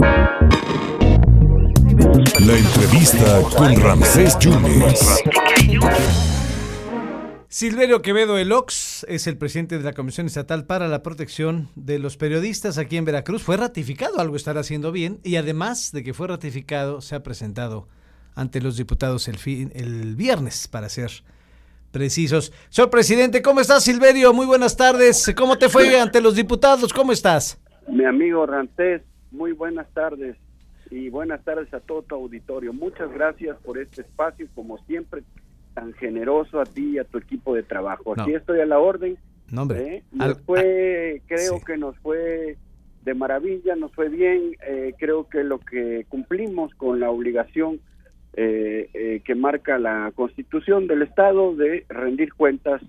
La entrevista con Ramsés Yunes. Silverio Quevedo Elox es el presidente de la Comisión Estatal para la Protección de los Periodistas aquí en Veracruz. Fue ratificado, algo estará haciendo bien, y además de que fue ratificado, se ha presentado ante los diputados el, fin, el viernes, para ser precisos. Señor presidente, ¿cómo estás, Silverio? Muy buenas tardes. ¿Cómo te fue ante los diputados? ¿Cómo estás? Mi amigo Ramsés, muy buenas tardes y buenas tardes a todo tu auditorio. Muchas gracias por este espacio, como siempre, tan generoso a ti y a tu equipo de trabajo. Aquí estoy a la orden. No, hombre. ¿eh? Nos fue, creo que nos fue de maravilla, nos fue bien. Eh, creo que lo que cumplimos con la obligación eh, eh, que marca la Constitución del Estado de rendir cuentas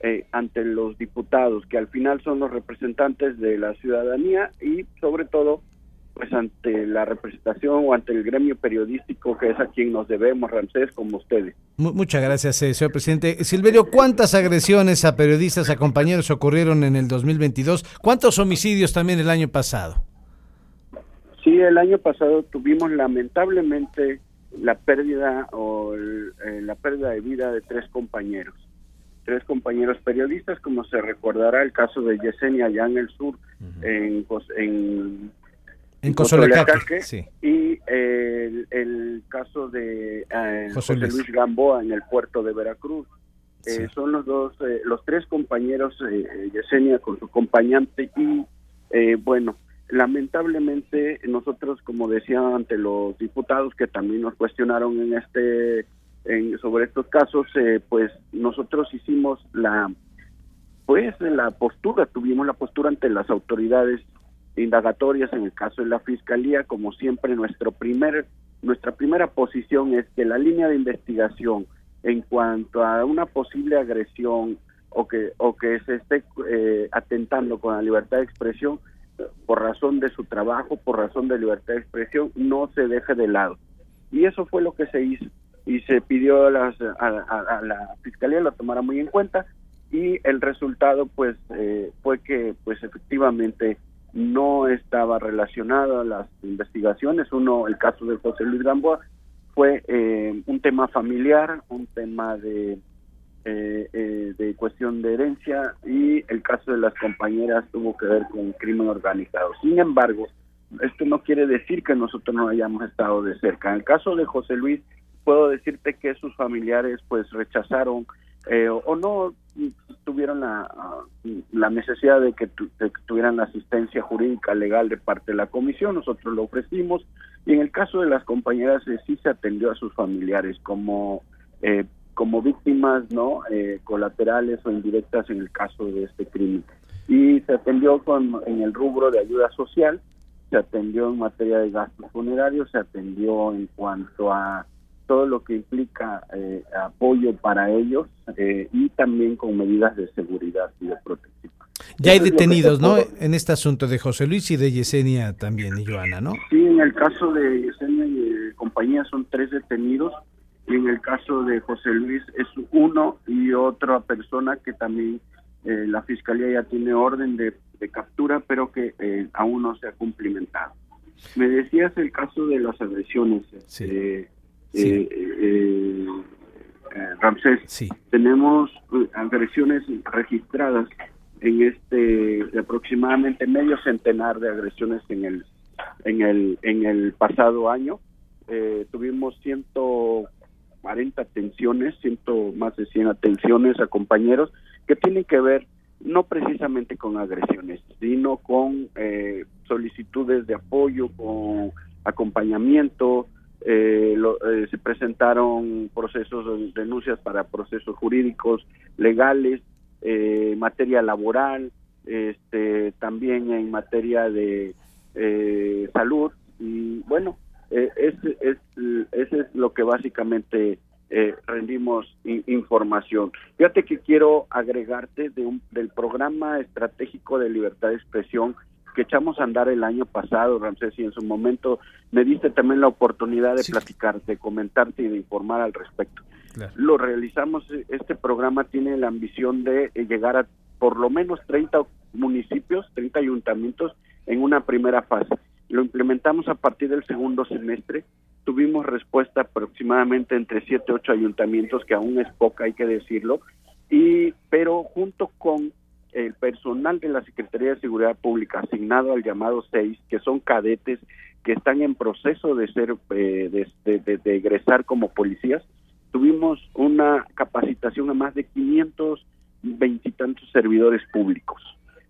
eh, ante los diputados, que al final son los representantes de la ciudadanía y sobre todo pues ante la representación o ante el gremio periodístico que es a quien nos debemos, Ramsés, como ustedes. Muchas gracias, eh, señor presidente. Silverio, ¿cuántas agresiones a periodistas, a compañeros ocurrieron en el 2022? ¿Cuántos homicidios también el año pasado? Sí, el año pasado tuvimos lamentablemente la pérdida o el, eh, la pérdida de vida de tres compañeros, tres compañeros periodistas, como se recordará el caso de Yesenia allá en el sur, uh -huh. en, en en Cozolecaque, sí. y el, el, caso de eh, José, José Luis. Gamboa en el puerto de Veracruz. Sí. Eh, son los dos, eh, los tres compañeros, eh, Yesenia con su acompañante y, eh, bueno, lamentablemente nosotros, como decía ante los diputados que también nos cuestionaron en este, en, sobre estos casos, eh, pues nosotros hicimos la, pues la postura, tuvimos la postura ante las autoridades indagatorias en el caso de la fiscalía como siempre nuestro primer nuestra primera posición es que la línea de investigación en cuanto a una posible agresión o que o que se esté eh, atentando con la libertad de expresión por razón de su trabajo por razón de libertad de expresión no se deje de lado. Y eso fue lo que se hizo. Y se pidió a, las, a, la fiscalía lo tomara muy en cuenta y el resultado pues eh, fue que pues efectivamente no estaba relacionado a las investigaciones. Uno, el caso de José Luis Gamboa, fue eh, un tema familiar, un tema de, eh, eh, de cuestión de herencia y el caso de las compañeras tuvo que ver con crimen organizado. Sin embargo, esto no quiere decir que nosotros no hayamos estado de cerca. En el caso de José Luis, puedo decirte que sus familiares pues rechazaron eh, o no tuvieron la, la necesidad de que, tu, de tuvieran asistencia jurídica legal de parte de la comisión, nosotros lo ofrecimos y en el caso de las compañeras eh, sí se atendió a sus familiares como eh, como víctimas no eh, colaterales o indirectas en el caso de este crimen. Y se atendió con en el rubro de ayuda social se atendió en materia de gastos funerarios se atendió en cuanto a todo lo que implica eh, apoyo para ellos eh, y también con medidas de seguridad y de protección. Ya hay detenidos, ¿no? En este asunto de José Luis y de Yesenia también, y Joana, ¿no? Sí, en el caso de Yesenia y de compañía son tres detenidos y en el caso de José Luis es uno y otra persona que también eh, la fiscalía ya tiene orden de, de captura, pero que eh, aún no se ha cumplimentado. Me decías el caso de las agresiones. Sí. Eh, Sí. Eh, eh, eh, Ramsés, sí. tenemos agresiones registradas en este de aproximadamente medio centenar de agresiones en el en el en el pasado año eh, tuvimos 140 atenciones, ciento más de 100 atenciones a compañeros que tienen que ver no precisamente con agresiones, sino con eh, solicitudes de apoyo, con acompañamiento, eh, lo, eh, se presentaron procesos, denuncias para procesos jurídicos, legales, eh, materia laboral, este, también en materia de eh, salud y bueno, eh, es, es, ese es lo que básicamente eh, rendimos in, información. Fíjate que quiero agregarte de un, del programa estratégico de libertad de expresión que echamos a andar el año pasado, Ramsés, y en su momento me diste también la oportunidad de sí. platicar, de comentarte y de informar al respecto. Claro. Lo realizamos, este programa tiene la ambición de llegar a por lo menos 30 municipios, 30 ayuntamientos en una primera fase. lo implementamos a partir del segundo semestre. Tuvimos respuesta aproximadamente entre 7 8 ayuntamientos, que aún es poca, hay que decirlo, y pero junto con el personal de la Secretaría de Seguridad Pública asignado al llamado 6, que son cadetes que están en proceso de ser eh, de, egresar como policías, tuvimos una capacitación a más de 500 veintitantos servidores públicos.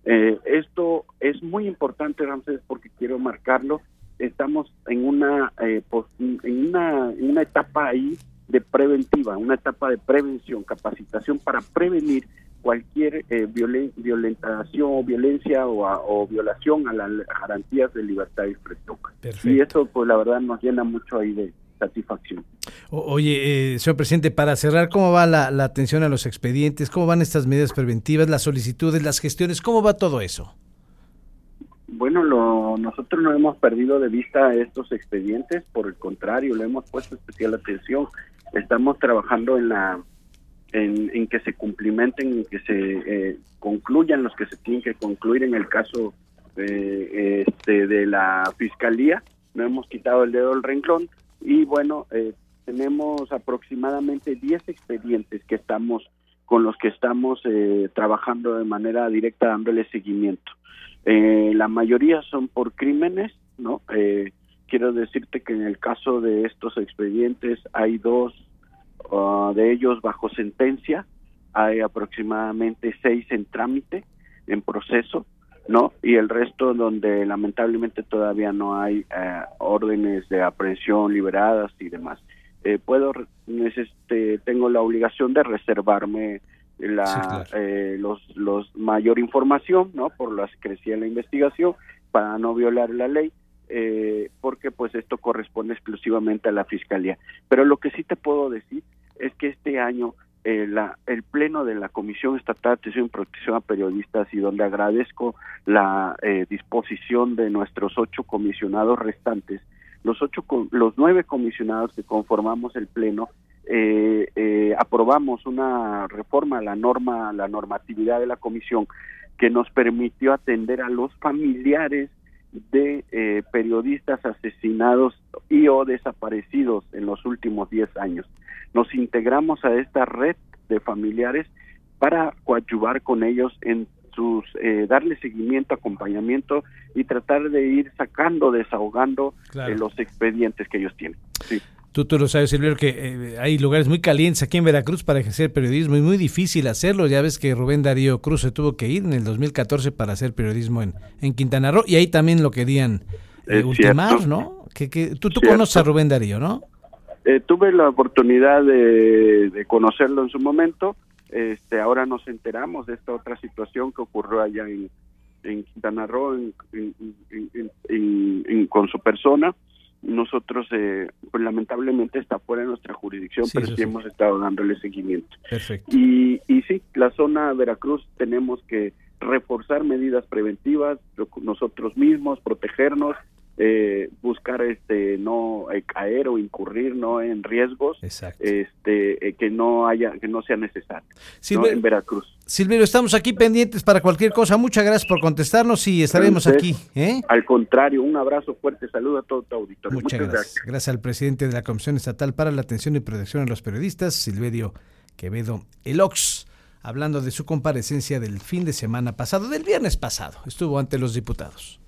Eh, esto es muy importante, Ramsés, porque quiero marcarlo. Estamos en una, eh, en una, en una etapa ahí de preventiva, una etapa de prevención, capacitación para prevenir cualquier eh, violentación o violencia o, violación a las garantías de libertad y frecuencia. Y eso, pues la verdad, nos llena mucho ahí de satisfacción. oye, eh, señor presidente, para cerrar, ¿cómo va la, atención a los expedientes? ¿Cómo van estas medidas preventivas, las solicitudes, las gestiones? ¿Cómo va todo eso? Bueno, lo, nosotros no hemos perdido de vista estos expedientes, por el contrario, le hemos puesto especial atención. Estamos trabajando en la en, que se cumplimenten, en que se eh, concluyan los que se tienen que concluir en el caso eh, este, de la fiscalía. No hemos quitado el dedo del renglón y bueno, eh, tenemos aproximadamente 10 expedientes que estamos con los que estamos trabajando de manera directa dándole seguimiento. la mayoría son por crímenes, ¿no? quiero decirte que en el caso de estos expedientes hay dos Ah, de ellos bajo sentencia, hay aproximadamente seis en trámite, en proceso, ¿no? Y el resto donde lamentablemente todavía no hay eh, órdenes de aprehensión liberadas y demás. Eh, puedo, este, tengo la obligación de reservarme la, eh, los, los mayor información, ¿no? Por la secrecía de la investigación para no violar la ley. porque pues esto corresponde exclusivamente a la fiscalía. Pero lo que sí te puedo decir es que este año eh, el pleno de la Comisión Estatal de Atención y Protección a Periodistas y donde agradezco la eh, disposición de nuestros ocho comisionados restantes, los ocho los nueve comisionados que conformamos el pleno eh, aprobamos una reforma a la norma, la normatividad de la comisión que nos permitió atender a los familiares de periodistas asesinados y o desaparecidos en los últimos diez años. Nos integramos a esta red de familiares para coadyuvar con ellos en sus eh, darle seguimiento, acompañamiento y tratar de ir sacando, desahogando eh, los expedientes que ellos tienen. Tú, tú lo sabes, Silvio, que eh, hay lugares muy calientes aquí en Veracruz para ejercer periodismo y muy difícil hacerlo. Ya ves que Rubén Darío Cruz se tuvo que ir en el 2014 para hacer periodismo en, en Quintana Roo y ahí también lo querían ultimar, ¿no? Que, que, tú tú conoces a Rubén Darío, ¿no? Eh, tuve la oportunidad de, conocerlo en su momento. Este, ahora nos enteramos de esta otra situación que ocurrió allá en, Quintana Roo con su persona. Nosotros, eh, pues lamentablemente está fuera de nuestra jurisdicción, pero sí, hemos estado dándole seguimiento. Perfecto. Y, y sí, la zona Veracruz tenemos que reforzar medidas preventivas, nosotros mismos, protegernos, eh, buscar este no eh, caer o incurrir no en riesgos este eh, que no haya que no sea necesario en Veracruz. Silverio estamos aquí pendientes para cualquier cosa. Muchas gracias por contestarnos y estaremos aquí al contrario un abrazo fuerte saludo a todo tu auditorio. Muchas, gracias. gracias al presidente de la Comisión Estatal para la Atención y Protección a los Periodistas Silverio Quevedo Elox hablando de su comparecencia del fin de semana pasado del viernes pasado. Estuvo ante los diputados